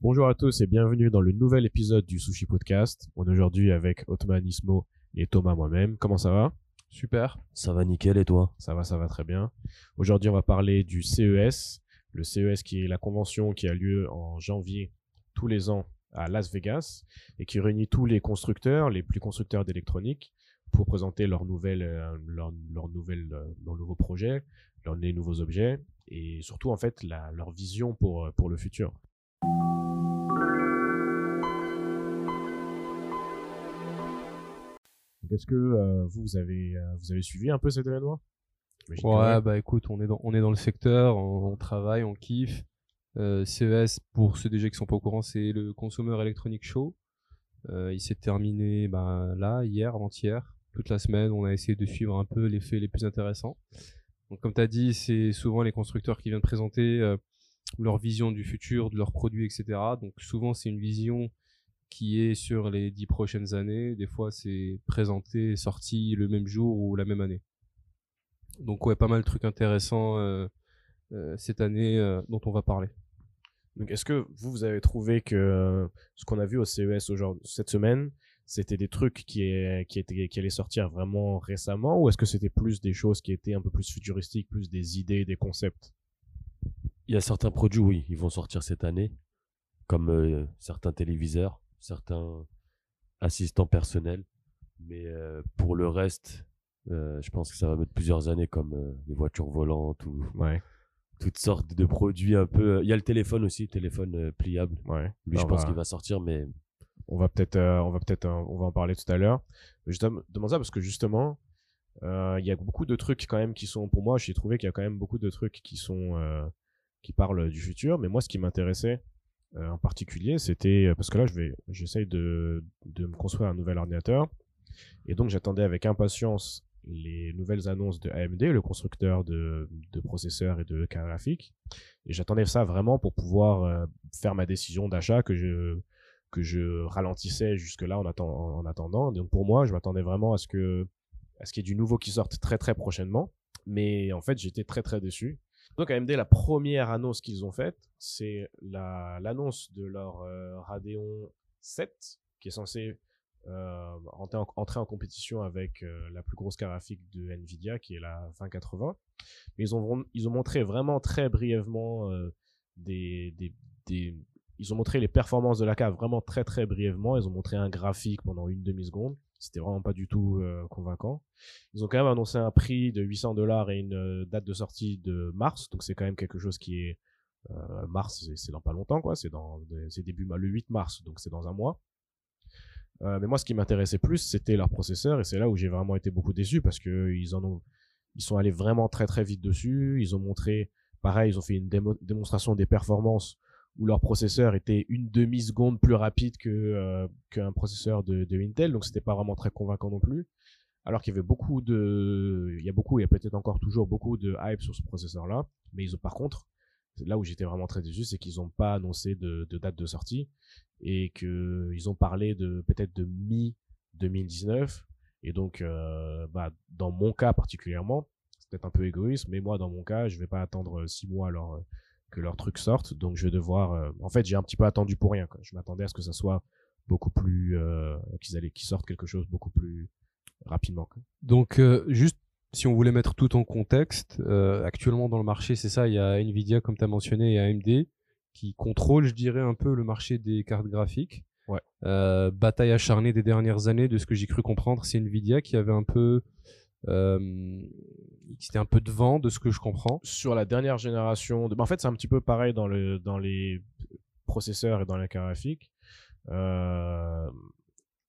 Bonjour à tous et bienvenue dans le nouvel épisode du Sushi Podcast. On est aujourd'hui avec Otman Ismo et Thomas moi-même. Comment ça va? Super. Ça va nickel et toi? Ça va, ça va très bien. Aujourd'hui, on va parler du CES. Le CES qui est la convention qui a lieu en janvier tous les ans à Las Vegas et qui réunit tous les constructeurs, les plus constructeurs d'électronique pour présenter leurs nouvelles, euh, leurs, leurs nouvelles, euh, leurs nouveaux projets, leurs les nouveaux objets et surtout en fait la, leur vision pour, euh, pour le futur. Est-ce que euh, vous, vous avez, euh, vous avez suivi un peu cet événement? Ouais, bah écoute, on est dans, on est dans le secteur, on, on travaille, on kiffe. Euh, CES, pour ceux déjà qui sont pas au courant, c'est le Consumer Electronic Show. Euh, il s'est terminé bah, là, hier, avant-hier. Toute la semaine, on a essayé de suivre un peu les faits les plus intéressants. Donc, comme tu as dit, c'est souvent les constructeurs qui viennent présenter leur vision du futur, de leurs produits, etc. Donc, souvent, c'est une vision qui est sur les dix prochaines années. Des fois, c'est présenté, sorti le même jour ou la même année. Donc ouais, pas mal de trucs intéressants euh, euh, cette année euh, dont on va parler. Donc, est-ce que vous, vous avez trouvé que ce qu'on a vu au CES cette semaine, c'était des trucs qui, qui, étaient, qui allaient sortir vraiment récemment ou est-ce que c'était plus des choses qui étaient un peu plus futuristiques, plus des idées, des concepts? Il y a certains produits, oui, ils vont sortir cette année, comme euh, certains téléviseurs, certains assistants personnels. Mais euh, pour le reste, euh, je pense que ça va mettre plusieurs années, comme les voitures volantes ou Ouais, toutes sortes de produits un peu. Il y a le téléphone aussi, téléphone pliable. ouais. Lui, Bah, je on pense va- qu'il va sortir, mais on va peut-être euh, on va peut-être euh, on va en parler tout à l'heure je dem- demande ça parce que justement euh, il y a beaucoup de trucs quand même qui sont pour moi j'ai trouvé qu'il y a quand même beaucoup de trucs qui sont qui parlent du futur mais moi ce qui m'intéressait euh, en particulier c'était parce que là je vais j'essaye de de me construire un nouvel ordinateur et donc j'attendais avec impatience les nouvelles annonces de AMD le constructeur de, de processeurs et de cartes graphiques et j'attendais ça vraiment pour pouvoir euh, faire ma décision d'achat que je que je ralentissais jusque là en, en attendant. Donc pour moi, je m'attendais vraiment à ce que à ce qu'il y ait du nouveau qui sorte très très prochainement. Mais en fait, j'étais très très déçu. Donc AMD, la première annonce qu'ils ont faite, c'est la- l'annonce de leur euh, Radeon 7, qui est censé euh, entrer, en, entrer en compétition avec euh, la plus grosse carte graphique de Nvidia, qui est la 2080. Mais ils ont, ils ont montré vraiment très brièvement euh, des, des, ils ont montré les performances de la cave vraiment très très brièvement. Ils ont montré un graphique pendant une demi-seconde. C'était vraiment pas du tout euh, convaincant. Ils ont quand même annoncé un prix de 800 dollars et une euh, date de sortie de mars. Donc c'est quand même quelque chose qui est euh, mars, c'est- dans pas longtemps quoi. C'est dans c'est début le 8 mars, donc c'est dans un mois. Mais moi, ce qui m'intéressait plus, c'était leur processeur, et c'est là où j'ai vraiment été beaucoup déçu parce que ils en ont, ils sont allés vraiment très très vite dessus. Ils ont montré, pareil, ils ont fait une démo- démonstration des performances où leur processeur était une demi seconde plus rapide que euh, qu'un processeur de, de Intel, donc c'était pas vraiment très convaincant non plus. Alors qu'il y avait beaucoup de, il y a beaucoup, il y a peut-être encore toujours beaucoup de hype sur ce processeur-là, mais ils ont par contre, là où j'étais vraiment très déçu, c'est qu'ils n'ont pas annoncé de, de date de sortie et que ils ont parlé de peut-être de mi 2019 et donc euh, bah, dans mon cas particulièrement c'est peut-être un peu égoïste mais moi dans mon cas je vais pas attendre six mois alors euh, que leur truc sorte donc je vais devoir euh, en fait j'ai un petit peu attendu pour rien quoi. je m'attendais à ce que ça soit beaucoup plus euh, qu'ils allaient qu'ils sortent quelque chose beaucoup plus rapidement quoi. Donc euh, juste si on voulait mettre tout en contexte, actuellement dans le marché, c'est ça, il y a Nvidia comme tu as mentionné et AMD qui contrôlent, je dirais, un peu le marché des cartes graphiques. Ouais. Bataille acharnée des dernières années, de ce que j'ai cru comprendre, c'est Nvidia qui avait un peu, euh, qui était un peu devant, de ce que je comprends. sur la dernière génération bah, en fait c'est un petit peu pareil dans le dans les processeurs et dans la carte graphique euh,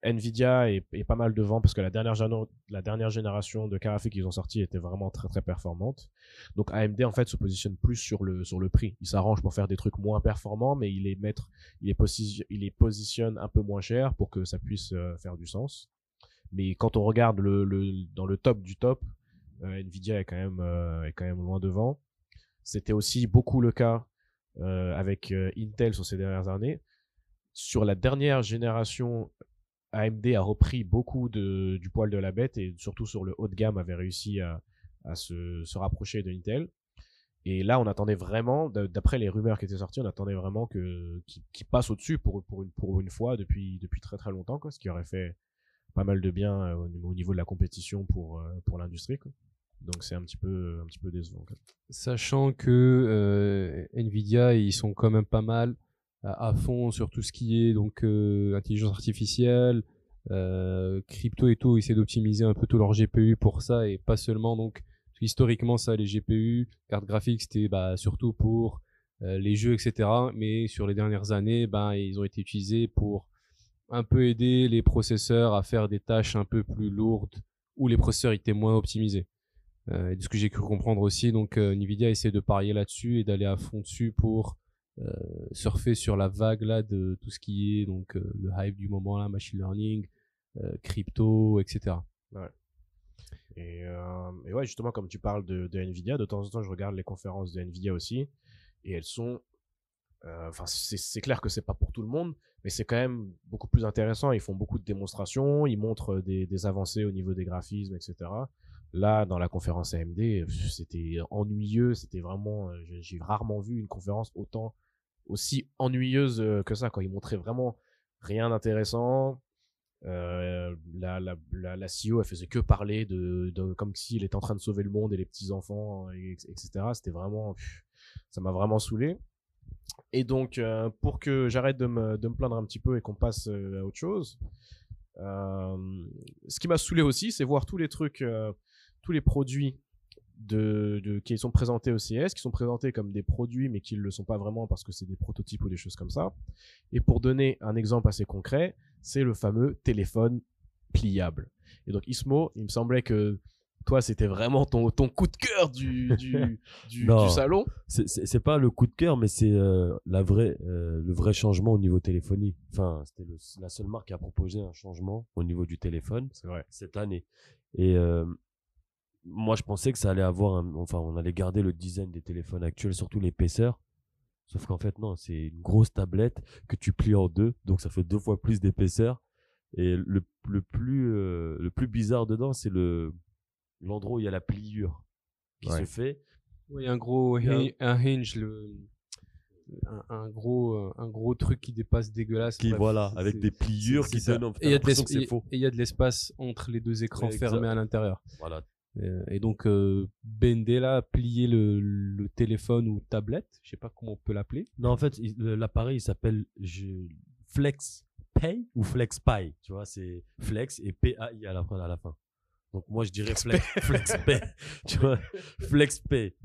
Nvidia est, pas mal devant parce que la dernière, génération de cartes graphiques qu'ils ont sorti était vraiment très très performante. Donc AMD en fait se positionne plus sur le prix. Il s'arrange pour faire des trucs moins performants, mais il les mettre, il les, posi- les un peu moins cher pour que ça puisse euh, faire du sens. Mais quand on regarde le, dans le top du top, euh, Nvidia est quand même euh, est quand même loin devant. C'était aussi beaucoup le cas euh, avec Intel sur ces dernières années. Sur la dernière génération, AMD a repris beaucoup de, du poil de la bête et surtout sur le haut de gamme avait réussi à, à se, se rapprocher de Intel. Et là, on attendait vraiment, d'après les rumeurs qui étaient sorties, on attendait vraiment que qu'il passe au-dessus pour, pour, une, pour une fois depuis, depuis très très longtemps, quoi, ce qui aurait fait pas mal de bien euh, au, niveau- au niveau de la compétition pour, euh, pour l'industrie. Donc c'est un petit peu, un petit peu décevant. Sachant que euh, Nvidia, ils sont quand même pas mal à, fond sur tout ce qui est donc intelligence artificielle, crypto et tout. Ils essaient d'optimiser un peu tout leur GPU pour ça et pas seulement donc parce qu'historiquement ça les GPU, cartes graphiques c'était bah, surtout pour les jeux etc. Mais sur les dernières années, ben ils ont été utilisés pour un peu aider les processeurs à faire des tâches un peu plus lourdes où les processeurs étaient moins optimisés. Euh, de ce que j'ai cru comprendre aussi, donc euh, Nvidia essaie de parier là-dessus et d'aller à fond dessus pour euh, surfer sur la vague là de tout ce qui est donc euh, le hype du moment là, machine learning, euh, crypto, etc. Et, euh, et ouais, justement, comme tu parles de, de Nvidia, de temps en temps, je regarde les conférences de Nvidia aussi, et elles sont, enfin, c'est clair que c'est pas pour tout le monde, mais c'est quand même beaucoup plus intéressant. Ils font beaucoup de démonstrations, ils montrent des, des avancées au niveau des graphismes, etc. Là, dans la conférence AMD, c'était ennuyeux, c'était vraiment, euh, j'ai- rarement vu une conférence autant aussi ennuyeuse euh, que ça. Quoi. Ils montraient vraiment rien d'intéressant. Euh, la, CEO, elle faisait que parler de, de comme s'il était en train de sauver le monde et les petits enfants, et- etc. C'était vraiment, ça m'a vraiment saoulé. Et donc, euh, pour que j'arrête de me, plaindre un petit peu et qu'on passe euh, à autre chose, euh, ce qui m'a saoulé aussi, c'est voir tous les trucs, tous les produits qui sont présentés au CS, qui sont présentés comme des produits, mais qui ne le sont pas vraiment parce que c'est des prototypes ou des choses comme ça. Et pour donner un exemple assez concret, c'est le fameux téléphone pliable. Et donc, Ismo, il me semblait que toi, c'était vraiment ton, ton coup de cœur du, du, du, Non. du salon. C'est- pas le coup de cœur, mais c'est euh, la vraie, euh, le vrai changement au niveau téléphonie. Enfin, c'était la seule marque qui a proposé un changement au niveau du téléphone vrai. cette année. Et euh, moi, je pensais que ça allait avoir, un- enfin, on allait garder le design des téléphones actuels, surtout l'épaisseur. Sauf qu'en fait, non, c'est une grosse tablette que tu plies en deux, donc ça fait deux fois plus d'épaisseur. Et le, le plus, euh, le plus bizarre dedans, c'est le l'endroit où il y a la pliure qui Ouais. se fait. Oui, un gros Il y a un- hin- un hinge, le, un, un gros, euh, un gros truc qui dépasse dégueulasse. qui Bref, voilà avec des pliures qui donnent Et il y a de l'impression que l'esp- c'est faux et il y a de l'espace entre les deux écrans Ouais, fermés exact. à l'intérieur. voilà Euh, Et donc, euh, Bendé là, plier le, le téléphone ou tablette, je sais pas comment on peut l'appeler. non en fait l'appareil il s'appelle je- Flex Pay ou Flex Pay tu vois c'est Flex et P A I à la fin à la fin donc moi je dirais Flex Flex Pay. Tu vois Flex Pay.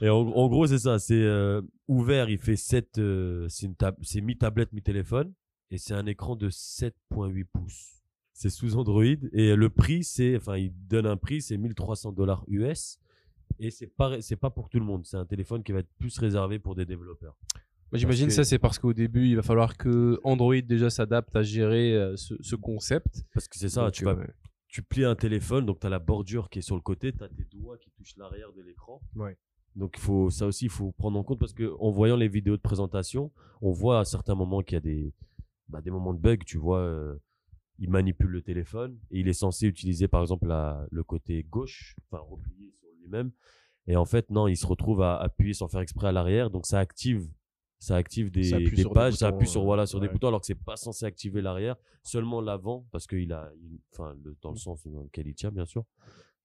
Et en, en gros c'est ça c'est euh, ouvert il fait 7 euh, c'est une tab- c'est mi tablette mi téléphone et c'est un écran de 7.8 pouces. C'est sous Android et le prix c'est enfin il donne un prix c'est 1300 dollars US et c'est pas c'est pas pour tout le monde. C'est un téléphone qui va être plus réservé pour des développeurs. Moi, J'imagine que- ça, c'est parce qu'au début, il va falloir que Android déjà s'adapte à gérer euh, ce, ce concept. parce que c'est ça Donc, tu vas ouais. Tu plies un téléphone, donc tu as la bordure qui est sur le côté, tu as tes doigts qui touchent l'arrière de l'écran. Ouais. Donc il faut ça aussi il faut prendre en compte parce que en voyant les vidéos de présentation, on voit à certains moments qu'il y a des bah, des moments de bug, tu vois euh, il manipule le téléphone et il est censé utiliser par exemple la, le côté gauche, enfin replié sur lui-même et en fait non, il se retrouve à appuyer sans faire exprès à l'arrière, donc ça active ça active des, Ça appuie des sur des pages, ça appuie sur voilà sur des boutons alors que c'est pas censé activer l'arrière, seulement l'avant parce qu'il a il- enfin le, dans le sens dans lequel il tient bien sûr.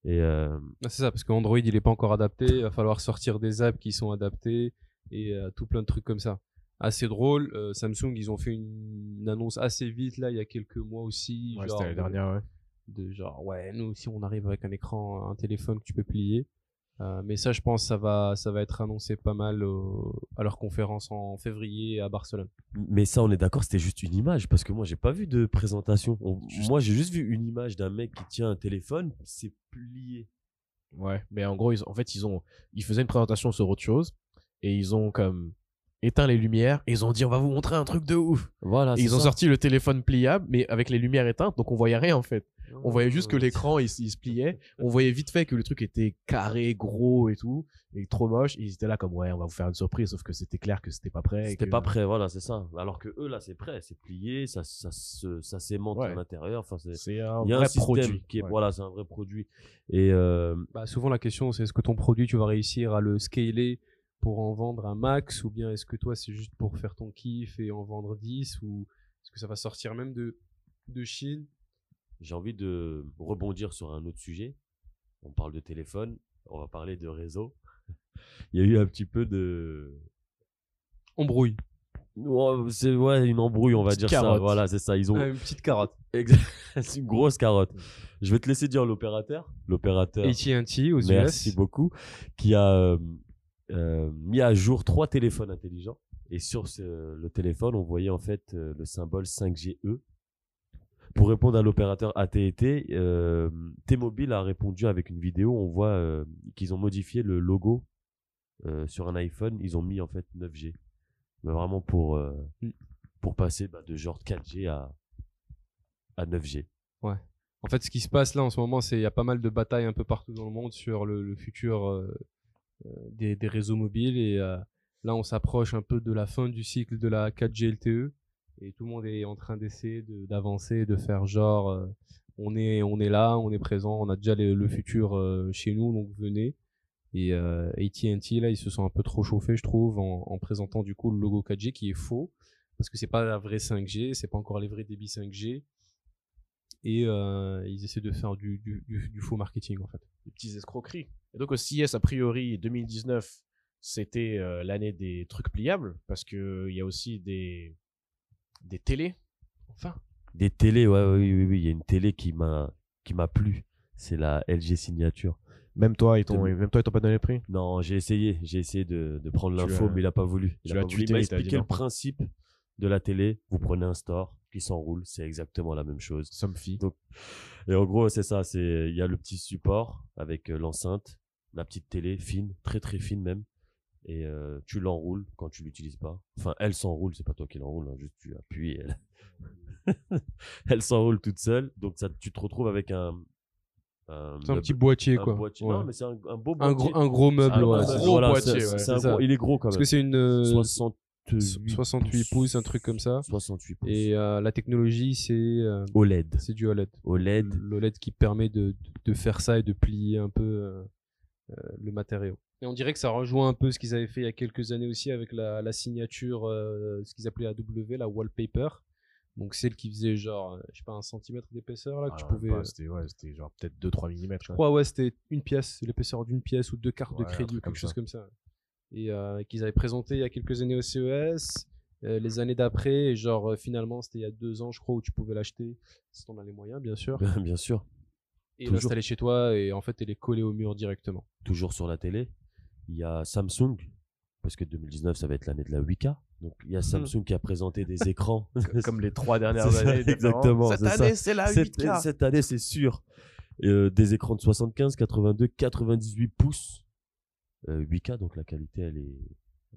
Et euh, Ah, C'est ça, parce qu'Android, il est pas encore adapté. Il va falloir sortir des apps qui sont adaptées et euh, tout plein de trucs comme ça. Assez drôle. euh, Samsung, ils ont fait une, une annonce assez vite là, il y a quelques mois aussi. Ouais, genre, c'était l'année de- dernière, ouais. de genre ouais nous aussi on arrive avec un écran un téléphone que tu peux plier Euh, mais ça je pense ça va ça va être annoncé pas mal au- à leur conférence en février à Barcelone Mais ça, on est d'accord, c'était juste une image parce que moi, j'ai pas vu de présentation. On- Juste- Moi, j'ai juste vu une image d'un mec qui tient un téléphone, c'est plié. Ouais, mais en gros, ils, en fait, ils ont, ils faisaient une présentation sur autre chose et ils ont comme éteint les lumières et ils ont dit on va vous montrer un truc de ouf. Voilà. et ils ont sorti le téléphone pliable, mais avec les lumières éteintes, donc on voyait rien en fait. On voyait juste que l'écran il, se pliait. On voyait vite fait que le truc était carré, gros et tout, et trop moche. Et ils étaient là comme ouais, on va vous faire une surprise, sauf que c'était clair que c'était pas prêt. C'était que- pas prêt, voilà, c'est ça. Alors que eux, là, c'est prêt, c'est plié, ça, ça, se- ça s'aimante Ouais. à l'intérieur. Enfin, c'est. C'est un Il y a vrai un système produit. qui est, Ouais. voilà, c'est un vrai produit. Et euh, bah, souvent la question c'est est-ce que ton produit tu vas réussir à le scaler pour en vendre un max ou bien est-ce que toi c'est juste pour faire ton kiff et en vendre 10 ou est-ce que ça va sortir même de, de Chine? J'ai envie de rebondir sur un autre sujet. On parle de téléphone, on va parler de réseau. Il y a eu un petit peu de. Embrouille. C'est ouais, une embrouille, on va dire ça. Voilà, c'est ça. Ils ont. Une petite carotte. C'est une grosse carotte. Je vais te laisser dire l'opérateur. L'opérateur. AT&T aux Merci US. beaucoup. Qui a euh, mis à jour trois téléphones intelligents. Et sur ce- le téléphone, on voyait en fait euh, le symbole 5GE. Pour répondre à l'opérateur AT&T, euh, T-Mobile a répondu avec une vidéo. On voit qu'ils ont modifié le logo sur un iPhone. Ils ont mis en fait 9G. Mais vraiment pour, Mm. pour passer bah, de genre 4G à, à 9G. En fait, ce qui se passe là en ce moment, c'est il y a pas mal de batailles un peu partout dans le monde sur le, le futur des, des réseaux mobiles et euh, là, on s'approche un peu de la fin du cycle de la 4G LTE et tout le monde est en train d'essayer de- d'avancer, de, faire genre euh, on est on est là, on est présent, on a déjà le, futur euh, chez nous, donc venez. Et euh, AT&T là, ils se sont un peu trop chauffés, je trouve, en, en présentant du coup le logo 4G qui est faux parce que c'est pas la vraie 5G, c'est pas encore les vrais débits 5G et euh, ils essaient de faire du, du, du, du faux marketing en fait. des petites escroqueries. Et donc au CES, a priori, 2019, c'était euh, l'année des trucs pliables, parce que il y a aussi des, des télés. Enfin, Des télés, ouais, oui, oui, oui. Il y a une télé qui m'a qui m'a plu. C'est la LG Signature. même toi, ils t'ont, De- même toi, ils t'ont pas donné le prix? Non, j'ai essayé. J'ai essayé de, de prendre l'info, mais il a pas voulu. Il tu a l'as pas voulu. tweeté, Il m'a expliqué le principe de la télé. Vous prenez un store qui s'enroule, c'est exactement la même chose. Somfy. Donc, Et en gros, c'est ça. C'est il y a le petit support avec euh, l'enceinte, la petite télé fine, très très fine même. Et euh, tu l'enroules quand tu l'utilises pas. Enfin, elle s'enroule, c'est pas toi qui l'enroule, hein, juste tu appuies. et Elle, elle s'enroule toute seule. Donc ça, tu te retrouves avec un. C'est un petit boîtier un quoi. boîtier. Ouais. Non, mais c'est un, un beau un gros un gros meuble Un ouais, gros c'est- gros voilà, boîtier, c'est- ouais, c'est un c'est ça. gros- il est gros quand Parce même. que c'est une euh, 68, 68 pouces, un truc comme ça. 68 pouces. Et euh, la technologie c'est euh, OLED. c'est du OLED. OLED. L'OLED qui permet de, de faire ça et de plier un peu euh, euh, le matériau. Et on dirait que ça rejoint un peu ce qu'ils avaient fait il y a quelques années aussi avec la, la signature, euh, ce qu'ils appelaient AW, la wallpaper. Donc celle qui faisait genre, je sais pas, un centimètre d'épaisseur là, que tu Ah, pouvais. pas, c'était, ouais, c'était genre peut-être 2-3 mm. Je crois ouais, c'était une pièce, l'épaisseur d'une pièce ou deux cartes de Ouais, crédit ou quelque chose comme ça. Et euh, qu'ils avaient présenté il y a quelques années au CES. euh, les années d'après, et genre euh, finalement c'était il y a deux ans je crois où tu pouvais l'acheter si t'en as les moyens bien sûr Bien sûr. et l'installer chez toi et en fait elle est collée au mur directement. toujours sur la télé. Il y a Samsung, parce que 2019, ça va être l'année de la 8K. Donc, il y a Samsung qui a présenté des écrans. Comme les trois dernières ça, années. exactement, Cette année, c'est la cette, 8K. cette année, c'est sûr. Euh, des écrans de 75, 82, 98 pouces. Euh, 8K, donc la qualité, elle est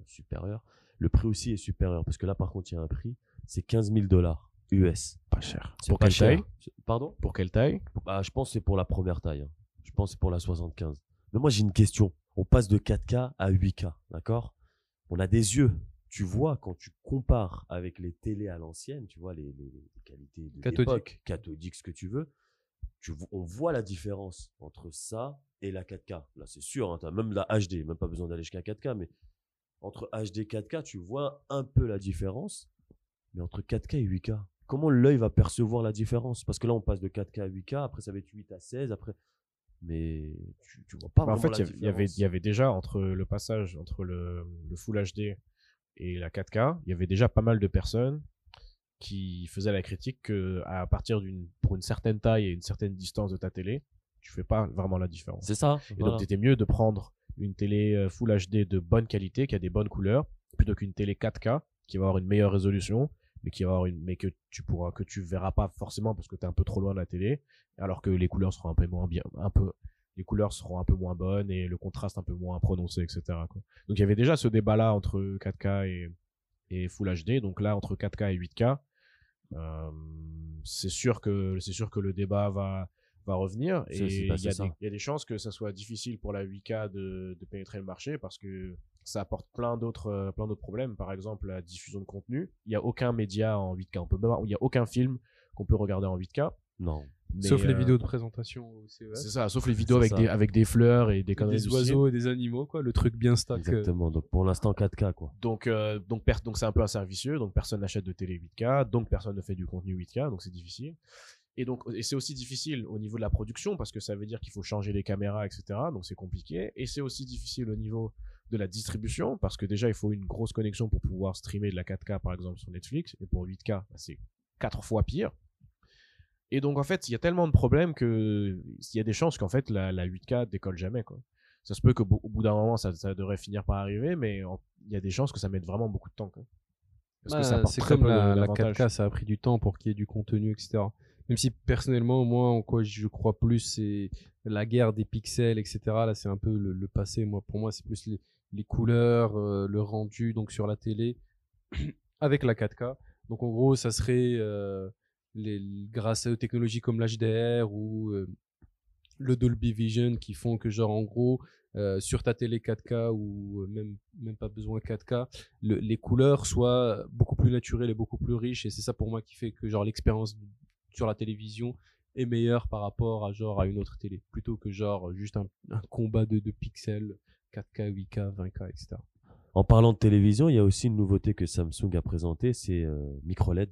supérieure. Le prix aussi est supérieur, parce que là, par contre, il y a un prix. C'est 15 000 dollars US. Pas cher. Pour pas quelle cher. taille? Pardon? Pour quelle taille? Bah, Je pense que c'est pour la première taille. hein. Je pense que c'est pour la 75. Mais moi, j'ai une question. On passe de 4K à 8K, d'accord? On a des yeux. Tu vois, quand tu compares avec les télés à l'ancienne, tu vois, les, les- les qualités de Cathodique. cathodique, ce que tu veux, tu, on voit la différence entre ça et la 4K. Là, c'est sûr, tu as même la HD, même pas besoin d'aller jusqu'à 4K, mais entre HD et 4K, tu vois un peu la différence. Mais entre 4K et 8K, comment l'œil va percevoir la différence? Parce que là, on passe de 4K à 8K, après ça va être 8 à 16, après. Mais tu, tu vois pas Bah, En vraiment fait, il y avait- avait, différence. il y avait déjà entre le passage entre le, le Full HD et la 4K, il y avait déjà pas mal de personnes qui faisaient la critique que à partir d'une pour une certaine taille et une certaine distance de ta télé, tu fais pas vraiment la différence. C'est ça. Et voilà. donc, c'était mieux de prendre une télé euh, Full HD de bonne qualité, qui a des bonnes couleurs, plutôt qu'une télé 4K qui va avoir une meilleure résolution, mais qui va avoir une, mais que tu pourras, que tu verras pas forcément parce que tu es un peu trop loin de la télé, alors que les couleurs seront un peu moins bien, un peu, les couleurs seront un peu moins bonnes et le contraste un peu moins prononcé, etc. quoi. Donc, il y avait déjà ce débat-là entre 4K et, et Full HD. Donc là, entre 4K et 8K, euh, c'est sûr que, c'est sûr que le débat va, va revenir et il y, a des- il y a des chances que ça soit difficile pour la 8K de, de pénétrer le marché parce que ça apporte plein d'autres euh, plein d'autres problèmes par exemple la diffusion de contenu il y a aucun média en 8K on peut il y a aucun film qu'on peut regarder en 8K Non. Mais, Sauf les euh, vidéos de présentation au CES. C'est ça, sauf les vidéos avec ça. des, avec des fleurs et des Des oiseaux et des animaux, quoi. Le truc bien stack. euh, Exactement. Donc pour l'instant 4K quoi. Donc, euh, donc, donc c'est un peu un servicieux, donc personne n'achète de télé 8K, donc personne ne fait du contenu 8K, donc c'est difficile. Et donc, et c'est aussi difficile au niveau de la production parce que ça veut dire qu'il faut changer les caméras, etc. Donc c'est compliqué. Et c'est aussi difficile au niveau de la distribution parce que déjà il faut une grosse connexion pour pouvoir streamer de la 4K par exemple sur Netflix et pour 8K bah, c'est quatre fois pire. Et donc en fait il y a tellement de problèmes que il y a des chances qu'en fait la, la 8K décolle jamais quoi. Ça se peut qu'au bout d'un moment ça, ça devrait finir par arriver, mais il y a des chances que ça mette vraiment beaucoup de temps. Quoi. Parce que ça Bah, apporte c'est comme la, la d'avantages. 4K, ça a pris du temps pour qu'il y ait du contenu, etc. Même si personnellement, moi, en quoi je crois plus, c'est la guerre des pixels, etc. Là, c'est un peu le, passé. Moi, pour moi, c'est plus les, couleurs, euh, le rendu, donc sur la télé, avec la 4K. Donc, en gros, ça serait euh, les, grâce aux technologies comme l'HDR ou euh, le Dolby Vision qui font que, genre, en gros, sur ta télé 4K ou même, même pas besoin 4K, le- les couleurs soient beaucoup plus naturelles et beaucoup plus riches. Et c'est ça pour moi qui fait que genre l'expérience sur la télévision est meilleure par rapport à genre à une autre télé, plutôt que genre juste un, un combat de, de pixels 4K, 8K, 20K, etc. En parlant de télévision, il y a aussi une nouveauté que Samsung a présentée, c'est euh, micro LED.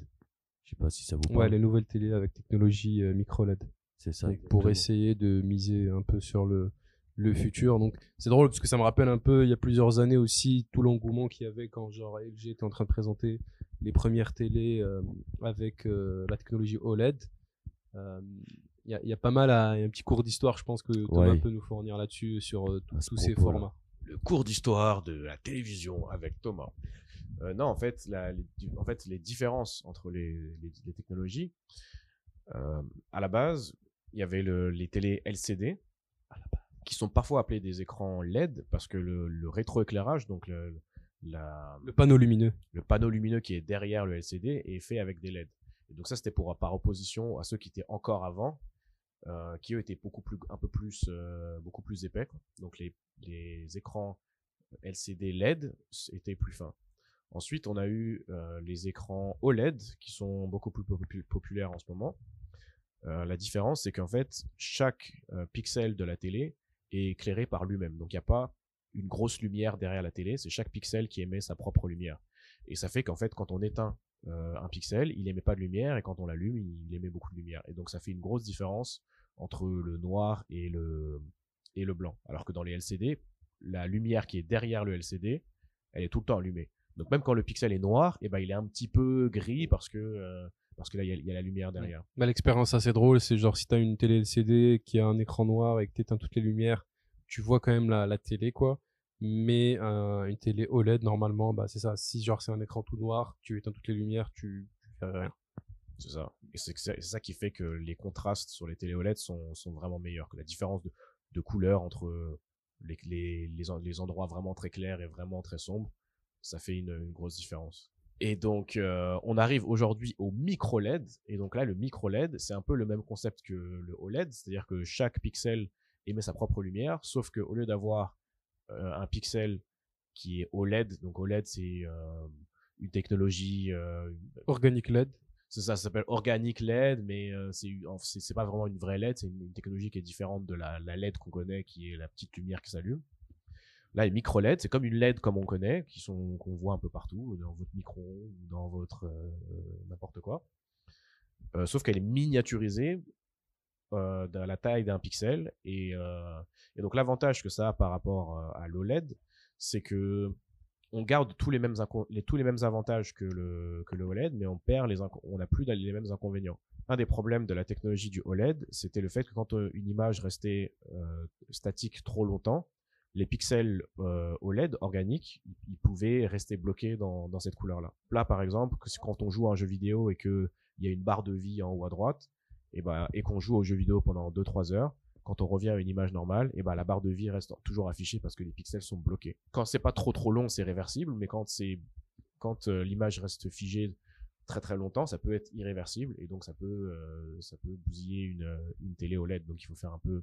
Je sais pas si ça vous Ouais, parle. les nouvelles télés avec technologie euh, micro LED. C'est ça. Pour essayer de miser un peu sur le, le futur. Donc c'est drôle parce que ça me rappelle un peu, il y a plusieurs années aussi, tout l'engouement qu'il y avait quand genre LG était en train de présenter les premières télés euh, avec euh, la technologie OLED. Euh, Il y, a, il y a pas mal, à, il y a un petit cours d'histoire, je pense que Thomas Ouais. peut nous fournir là-dessus sur euh, tous ces formats. le cours d'histoire de la télévision avec Thomas. Euh, non, en fait, la- les, en fait, les différences entre les, les- les technologies, euh, à la base, il y avait le- les télés LCD, qui sont parfois appelés des écrans LED, parce que le, le rétroéclairage, donc le, la, Le panneau lumineux. le panneau lumineux qui est derrière le LCD est fait avec des LED. Et donc ça, c'était pour par opposition à ceux qui étaient encore avant, euh, qui eux étaient beaucoup plus, un peu plus, euh, beaucoup plus épais. quoi. Donc les, les écrans LCD LED étaient plus fins. Ensuite, on a eu euh, les écrans OLED qui sont beaucoup plus popu- populaires en ce moment. La différence, c'est qu'en fait, chaque pixel de la télé est éclairé par lui-même. Donc il n'y a pas une grosse lumière derrière la télé, c'est chaque pixel qui émet sa propre lumière. Et ça fait qu'en fait, quand on éteint euh, un pixel, il émet pas de lumière, et quand on l'allume, il émet beaucoup de lumière. Et donc ça fait une grosse différence entre le noir et le, et le blanc. Alors que dans les LCD, la lumière qui est derrière le LCD, elle est tout le temps allumée. Donc même quand le pixel est noir, et ben il est un petit peu gris parce que euh, parce que là il y a, il y a la lumière derrière. Bah, L'expérience assez drôle, c'est genre si t'as une télé LCD qui a un écran noir et que t'éteins toutes les lumières, tu vois quand même la, télé quoi. Mais euh, une télé OLED normalement, bah c'est ça. Si genre c'est un écran tout noir, tu éteins toutes les lumières, tu, tu fais rien. C'est ça. Et c'est ça qui fait que les contrastes sur les télé OLED sont, sont vraiment meilleurs, que la différence de, de couleur entre les, les, les, en- les endroits vraiment très clairs et vraiment très sombres, ça fait une, une grosse différence. Et donc, euh, on arrive aujourd'hui au micro LED. Et donc là, le micro LED, c'est un peu le même concept que le OLED, c'est-à-dire que chaque pixel émet sa propre lumière, sauf que au lieu d'avoir euh, un pixel qui est OLED, donc OLED c'est euh, une technologie euh, Organic LED. c'est ça, ça s'appelle Organic LED, mais c'est c'est pas vraiment une vraie LED, c'est une, une technologie qui est différente de la, la LED qu'on connaît, qui est la petite lumière qui s'allume. Là, les micro LED, c'est comme une LED comme on connaît, qui sont qu'on voit un peu partout, dans votre micro dans votre euh, n'importe quoi. Euh, sauf qu'elle est miniaturisée euh, dans la taille d'un pixel et, euh, et donc l'avantage que ça a par rapport euh, à l'OLED, c'est que on garde tous les mêmes tous les mêmes avantages que le que le OLED, mais on perd les on n'a plus les mêmes inconvénients. Un des problèmes de la technologie du OLED, c'était le fait que quand une image restait statique trop longtemps, les pixels OLED organiques, ils- pouvaient rester bloqués dans, cette couleur-là. Là, par exemple, que quand on joue à un jeu vidéo et que il y a une barre de vie en haut à droite, et ben et qu'on joue au jeu vidéo pendant 2-3 heures, quand on revient à une image normale, et ben la barre de vie reste toujours affichée parce que les pixels sont bloqués. Quand c'est pas trop trop long, c'est réversible, mais quand c'est quand euh, l'image reste figée très très longtemps, ça peut être irréversible et donc ça peut euh, ça peut bousiller une euh, une télé OLED. Donc il faut faire un peu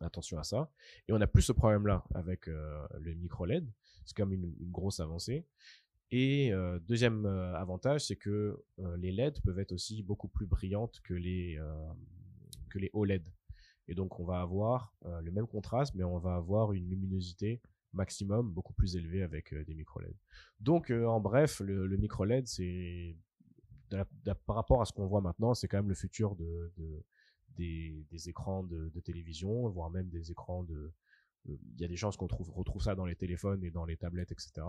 attention à ça. Et on a plus ce problème-là avec euh, le micro LED. C'est comme une, une grosse avancée. Et euh, deuxième euh, avantage, c'est que euh, les LED peuvent être aussi beaucoup plus brillantes que les que les OLED. Et donc, on va avoir le même contraste, mais on va avoir une luminosité maximum beaucoup plus élevée avec des micro LED. Donc, en bref, le, le micro LED, c'est par rapport à ce qu'on voit maintenant, c'est quand même le futur de, de- des, des écrans de, télévision, voire même des écrans de. Il y a des chances qu'on trouve, retrouve ça dans les téléphones et dans les tablettes, etc.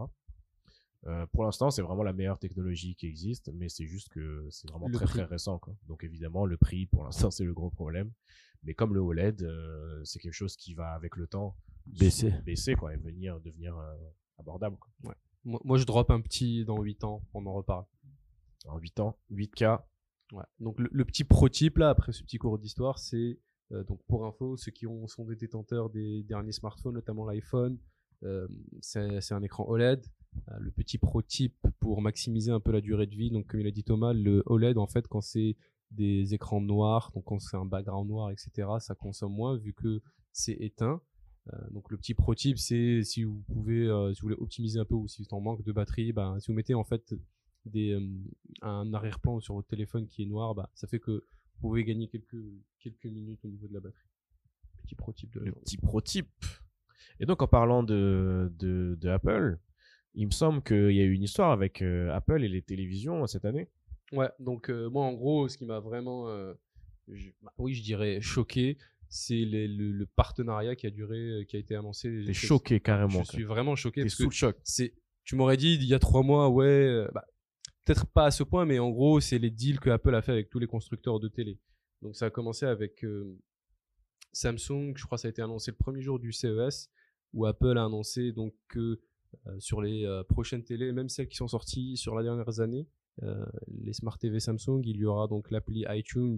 Euh, pour l'instant, c'est vraiment la meilleure technologie qui existe, mais c'est juste que c'est vraiment Le très prix. très récent. Quoi. Donc évidemment, le prix, pour l'instant, c'est le gros problème. Mais comme le OLED, euh, c'est quelque chose qui va avec le temps Baisser. baisser quoi, et venir devenir euh, abordable. Quoi. Moi, moi, je drop un petit dans 8 ans, on en reparle. En 8 ans, 8K, Ouais. Donc le, le petit prototype là, après ce petit cours d'histoire, c'est donc pour info, ceux qui ont, sont des détenteurs des derniers smartphones, notamment l'iPhone, c'est un écran OLED. Euh, le petit prototype pour maximiser un peu la durée de vie, donc comme il a dit Thomas, le OLED en fait quand c'est des écrans noirs, donc quand c'est un background noir, etc., ça consomme moins vu que c'est éteint. Euh, donc le petit prototype, c'est si vous pouvez, euh, si vous voulez optimiser un peu ou si vous êtes en manque de batterie, ben, si vous mettez en fait des, euh, un arrière-plan sur votre téléphone qui est noir, bah, ça fait que vous pouvez gagner quelques, quelques minutes au niveau de la batterie. Petit prototype de la le journée. petit pro-type. Et donc, en parlant de, de, de Apple, il me semble qu'il y a eu une histoire avec euh, Apple et les télévisions cette année. Ouais, donc euh, moi en gros, ce qui m'a vraiment, euh, je- bah, oui, je dirais choqué, c'est le, le partenariat qui a duré, euh, qui a été annoncé. T'es choqué carrément. Je suis vraiment choqué T'es sous le choc. c'est, tu m'aurais dit il y a trois mois, ouais, euh, bah, peut-être pas à ce point, mais en gros, c'est les deals que Apple a fait avec tous les constructeurs de télé. Donc ça a commencé avec euh, Samsung, je crois que ça a été annoncé le premier jour du CES, où Apple a annoncé donc que euh, sur les euh, prochaines télés, même celles qui sont sorties sur les dernières années, euh, les Smart TV Samsung, il y aura donc l'appli iTunes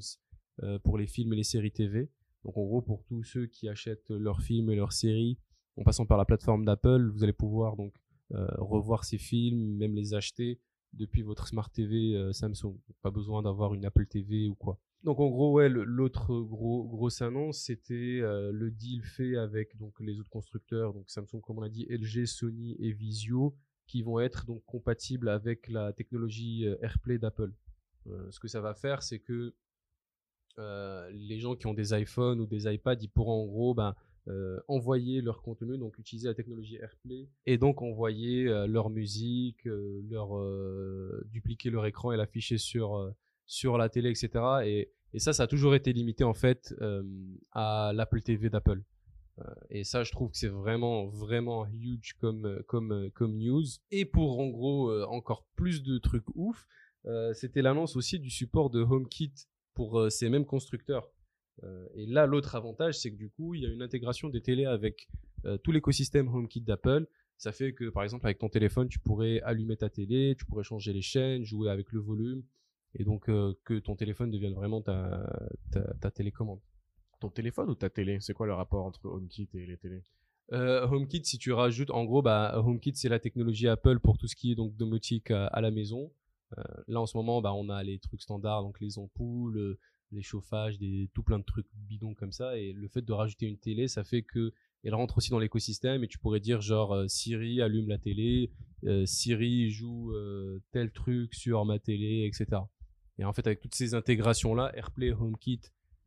euh, pour les films et les séries TV. Donc en gros, pour tous ceux qui achètent leurs films et leurs séries en passant par la plateforme d'Apple, vous allez pouvoir donc euh, revoir ces films, même les acheter depuis votre Smart TV euh, Samsung. Pas besoin d'avoir une Apple TV ou quoi. Donc en gros, l'autre gros grosse annonce, c'était euh, le deal fait avec les autres constructeurs, donc Samsung comme on l'a dit, LG, Sony et Vizio, qui vont être donc compatibles avec la technologie euh, AirPlay d'Apple. Euh, ce que ça va faire, c'est que les gens qui ont des iPhones ou des iPads, ils pourront en gros ben, envoyer leur contenu, donc utiliser la technologie AirPlay, et donc envoyer leur musique, leur dupliquer leur écran et l'afficher sur sur la télé, etc. Et, et ça, ça a toujours été limité en fait euh, à l'Apple TV d'Apple. Euh, et ça, je trouve que c'est vraiment vraiment huge comme comme comme news. Et pour en gros euh, encore plus de trucs ouf, c'était l'annonce aussi du support de HomeKit pour ces mêmes constructeurs. Et là, l'autre avantage, c'est que du coup, il y a une intégration des télés avec tout l'écosystème HomeKit d'Apple. Ça fait que, par exemple, avec ton téléphone, tu pourrais allumer ta télé, tu pourrais changer les chaînes, jouer avec le volume, et donc euh, que ton téléphone devienne vraiment ta, ta, ta télécommande. Ton téléphone ou ta télé? C'est quoi le rapport entre HomeKit et les télés? Euh, HomeKit, si tu rajoutes, en gros, bah, HomeKit, c'est la technologie Apple pour tout ce qui est donc domotique à, à la maison. Euh, là, en ce moment, bah, on a les trucs standards, donc les ampoules, euh, les chauffages, des, tout plein de trucs bidons comme ça. Et le fait de rajouter une télé, ça fait que elle rentre aussi dans l'écosystème et tu pourrais dire genre euh, Siri allume la télé, euh, Siri joue euh, tel truc sur ma télé, etc. Et en fait, avec toutes ces intégrations là, AirPlay, HomeKit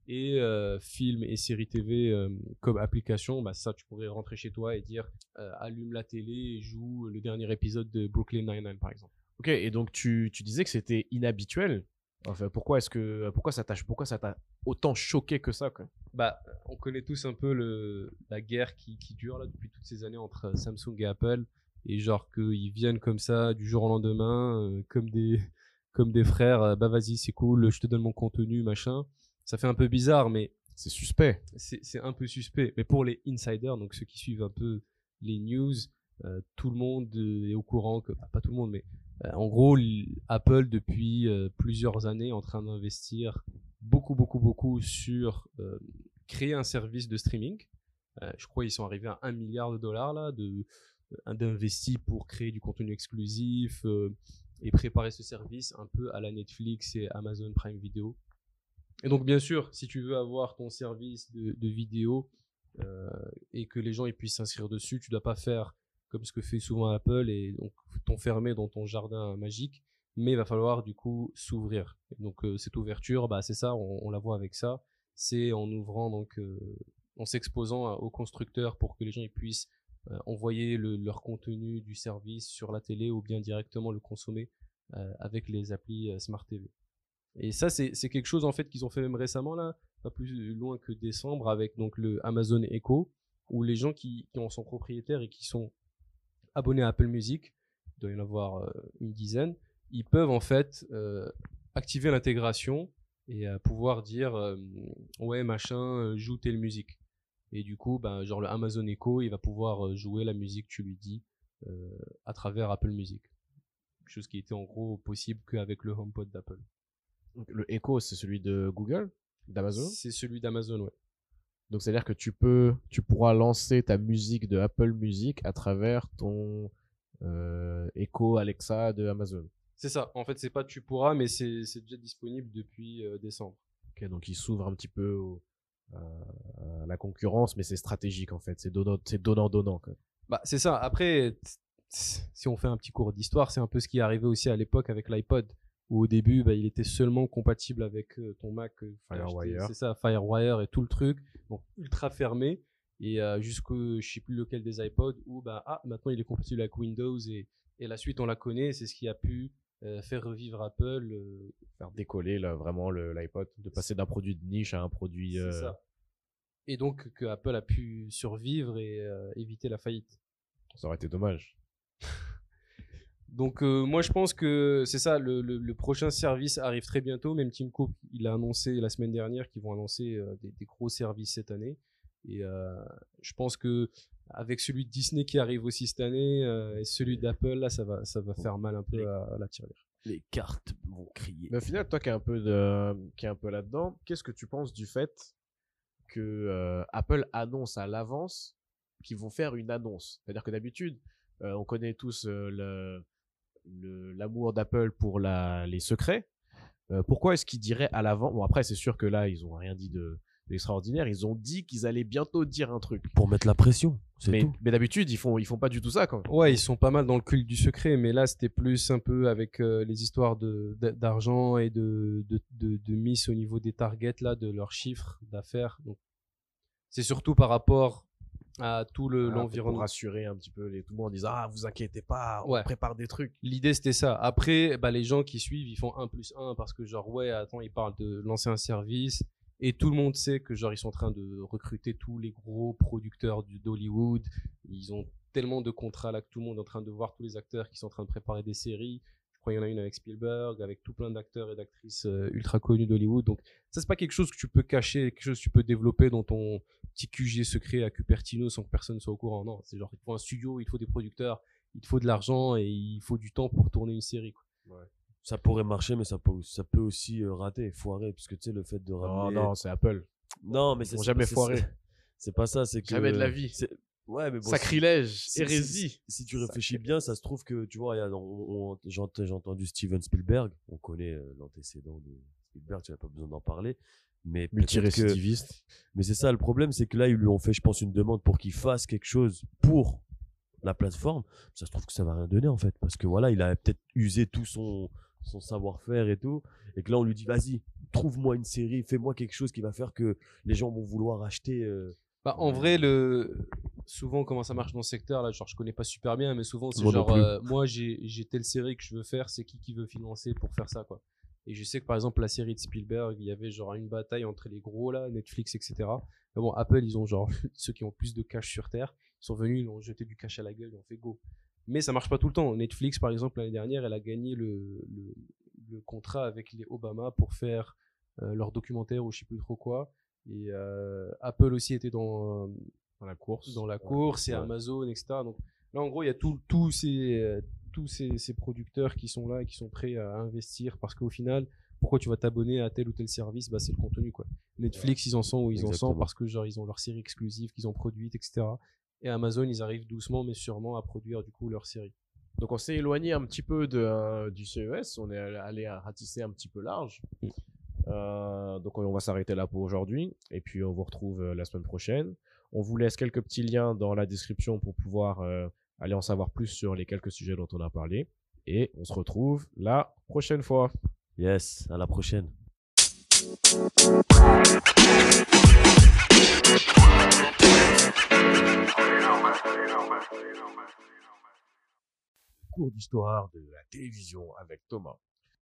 et euh, films et séries TV euh, comme application, bah ça tu pourrais rentrer chez toi et dire euh, allume la télé et joue le dernier épisode de Brooklyn Nine-Nine par exemple. Ok, et donc tu, tu disais que c'était inhabituel. Enfin, pourquoi est-ce que pourquoi ça t'a pourquoi ça t'a autant choqué que ça quoi? Bah, on connaît tous un peu le, la guerre qui, qui dure là depuis toutes ces années entre Samsung et Apple et genre qu'ils viennent comme ça du jour au lendemain euh, comme des comme des frères euh, bah vas-y c'est cool je te donne mon contenu machin ça fait un peu bizarre mais C'est suspect. c'est un peu suspect. Mais pour les insiders, donc ceux qui suivent un peu les news, euh, tout le monde euh, est au courant que, bah, pas tout le monde, mais euh, en gros, Apple depuis euh, plusieurs années est en train d'investir beaucoup, beaucoup, beaucoup sur créer un service de streaming. Je crois qu'ils sont arrivés à un milliard de dollars là, de d'investis pour créer du contenu exclusif euh, et préparer ce service un peu à la Netflix et Amazon Prime Video. Et donc, bien sûr, si tu veux avoir ton service de, vidéo euh, et que les gens ils puissent s'inscrire dessus, tu dois pas faire comme ce que fait souvent Apple et donc t'enfermer dans ton jardin magique, mais il va falloir du coup s'ouvrir. Donc, euh, cette ouverture, bah, c'est ça, on, la voit avec ça. c'est en ouvrant donc euh, en s'exposant aux constructeurs pour que les gens ils puissent envoyer le- leur contenu du service sur la télé ou bien directement le consommer euh, avec les applis euh, Smart TV. Et ça, c'est quelque chose en fait qu'ils ont fait même récemment là, pas plus loin que décembre avec donc le Amazon Echo, où les gens qui, en sont propriétaires et qui sont abonnés à Apple Music, il doit y en avoir euh, une dizaine, ils peuvent en fait euh, activer l'intégration et euh, pouvoir dire euh, ouais machin euh, joue telle musique. Et du coup, ben, genre le Amazon Echo, il va pouvoir euh, jouer la musique que tu lui dis euh, à travers Apple Music. Chose qui était en gros possible qu'avec le HomePod d'Apple. Le Echo, c'est celui de Google, d'Amazon? C'est celui d'Amazon, ouais. Donc c'est-à-dire que tu peux, tu pourras lancer ta musique de Apple Music à travers ton euh, Echo Alexa de Amazon. C'est ça. En fait, c'est pas tu pourras, mais c'est déjà disponible depuis euh, décembre. Ok, donc il s'ouvre un petit peu au- la concurrence, mais c'est stratégique en fait. C'est donnant, c'est donnant donnant. quoi. Bah, c'est ça. Après, si on fait un petit cours d'histoire, c'est un peu ce qui est arrivé aussi à l'époque avec l'iPod, où au début, bah, il était seulement compatible avec euh, ton Mac. euh, Firewire. C'est ça, Firewire et tout le truc. Donc, ultra fermé. Et euh, jusqu'au, je sais plus lequel des iPods, où bah, ah, maintenant il est compatible avec Windows et, et la suite, on la connaît. C'est ce qui a pu euh, faire revivre Apple. euh, Faire décoller là, vraiment l'iPod, de passer d'un produit de niche à un produit. c'est euh, ça. Et donc, que Apple a pu survivre et euh, éviter la faillite. ça aurait été dommage. Donc euh, moi je pense que c'est ça, le, le- le prochain service arrive très bientôt. Même Tim Cook, il a annoncé la semaine dernière qu'ils vont annoncer euh, des, des gros services cette année. Et euh, je pense que avec celui de Disney qui arrive aussi cette année euh, et celui d'Apple, là ça va, ça va faire mal un peu à, à la tirelire. Les cartes vont crier. Mais au final, toi qui es un peu de, qui est un peu là-dedans, qu'est-ce que tu penses du fait que euh, Apple annonce à l'avance qu'ils vont faire une annonce? C'est-à-dire que d'habitude, euh, on connaît tous euh, le le- l'amour d'Apple pour la, les secrets. Euh, pourquoi est-ce qu'ils diraient à l'avant Bon après, c'est sûr que là, ils ont rien dit de d'extraordinaire. Ils ont dit qu'ils allaient bientôt dire un truc. Pour mettre la pression, c'est Mais, tout. mais d'habitude, ils font ils font pas du tout ça quand. Ouais, ils sont pas mal dans le culte du secret, mais là c'était plus un peu avec euh, les histoires d'argent et de, de, de, de mise au niveau des targets là, de leurs chiffres d'affaires. Donc c'est surtout par rapport à tout le Voilà, pour l'environnement. rassurer un petit peu les, tout le monde en disant ah vous inquiétez pas, on Ouais. prépare des trucs. L'idée c'était ça. Après, bah, les gens qui suivent, ils font 1 plus 1 parce que genre ouais, attends, ils parlent de lancer un service et tout le monde sait que genre ils sont en train de recruter tous les gros producteurs du d'Hollywood. Ils ont tellement de contrats là que tout le monde est en train de voir tous les acteurs qui sont en train de préparer des séries. Je crois qu'il y en a une avec Spielberg, avec tout plein d'acteurs et d'actrices euh, ultra connus d'Hollywood. Donc ça c'est pas quelque chose que tu peux cacher, quelque chose que tu peux développer dans ton petit QG secret à Cupertino sans que personne soit au courant. Non, c'est genre il faut un studio, il faut des producteurs, il faut de l'argent et il faut du temps pour tourner une série. Quoi. Ça pourrait marcher, mais ça peut, ça peut aussi euh, rater, foirer, parce que tu sais, le fait de Non ramener... non, c'est Apple. Non, mais c'est jamais foirer. c'est- pas ça, c'est que. Jamais de la vie. Ouais, mais bon. Sacrilège, si- si- hérésie. Si, si tu réfléchis bien, ça se trouve que, tu vois, j'ai ent- j'ai entendu Steven Spielberg. On connaît euh, l'antécédent de Spielberg, tu n'as pas besoin d'en parler. Mais peut-être que- Multirécidiviste. mais c'est ça le problème, c'est que là, ils lui ont fait, je pense, une demande pour qu'il fasse quelque chose pour la plateforme. Ça se trouve que ça va rien donner, en fait. Parce que voilà, il a peut-être usé tout son, son savoir-faire et tout. Et que là, on lui dit, vas-y, trouve-moi une série, fais-moi quelque chose qui va faire que les gens vont vouloir acheter. euh, Bah, en vrai, le souvent comment ça marche dans ce secteur là, genre je connais pas super bien, mais souvent c'est genre euh, moi j'ai j'ai telle série que je veux faire, c'est qui qui veut financer pour faire ça quoi. Et je sais que par exemple la série de Spielberg, il y avait genre une bataille entre les gros là, Netflix etc. Mais bon Apple ils ont genre ceux qui ont plus de cash sur terre, ils sont venus, ils ont jeté du cash à la gueule, ils ont fait go. Mais ça marche pas tout le temps. Netflix par exemple l'année dernière, elle a gagné le, le, le contrat avec les Obama pour faire euh, leur documentaire ou je sais plus trop quoi. Et euh, Apple aussi était dans, Dans la course. dans la course et. Amazon, etc. Donc là, en gros, il y a tout- tous ces, euh, tous ces, ces producteurs qui sont là et qui sont prêts à investir parce qu'au final, pourquoi tu vas t'abonner à tel ou tel service? Bah, C'est le contenu. quoi. Netflix, ils en sont où ils en sont parce que genre ils ont leurs séries exclusives qu'ils ont produites, etc. Et Amazon, ils arrivent doucement mais sûrement à produire du coup leurs séries. Donc on s'est éloigné un petit peu de, euh, du CES, on est allé à ratisser un petit peu large. Mm. Euh, donc on va s'arrêter là pour aujourd'hui et puis on vous retrouve euh, la semaine prochaine. On vous laisse quelques petits liens dans la description pour pouvoir euh, aller en savoir plus sur les quelques sujets dont on a parlé et on se retrouve la prochaine fois. Yes, à la prochaine. Cours d'histoire de la télévision avec Thomas.